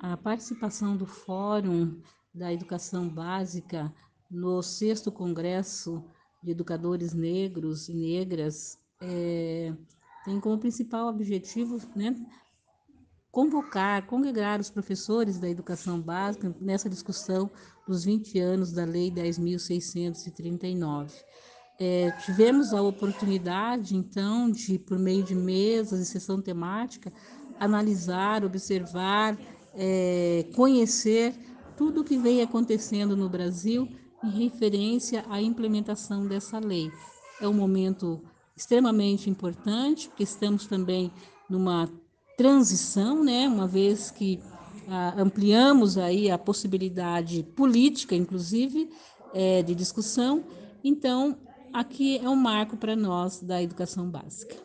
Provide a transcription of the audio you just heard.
A participação do Fórum da Educação Básica no sexto Congresso de Educadores Negros e Negras é, tem como principal objetivo né, convocar, congregar os professores da educação básica nessa discussão dos 20 anos da Lei 10.639. É, tivemos a oportunidade, então, de, por meio de mesas e sessão temática, analisar, observar, é, conhecer tudo o que vem acontecendo no Brasil em referência à implementação dessa lei. É um momento extremamente importante, porque estamos também numa transição, né, uma vez que ah, ampliamos aí a possibilidade política, inclusive, é, de discussão. Então, aqui é um marco para nós da educação básica.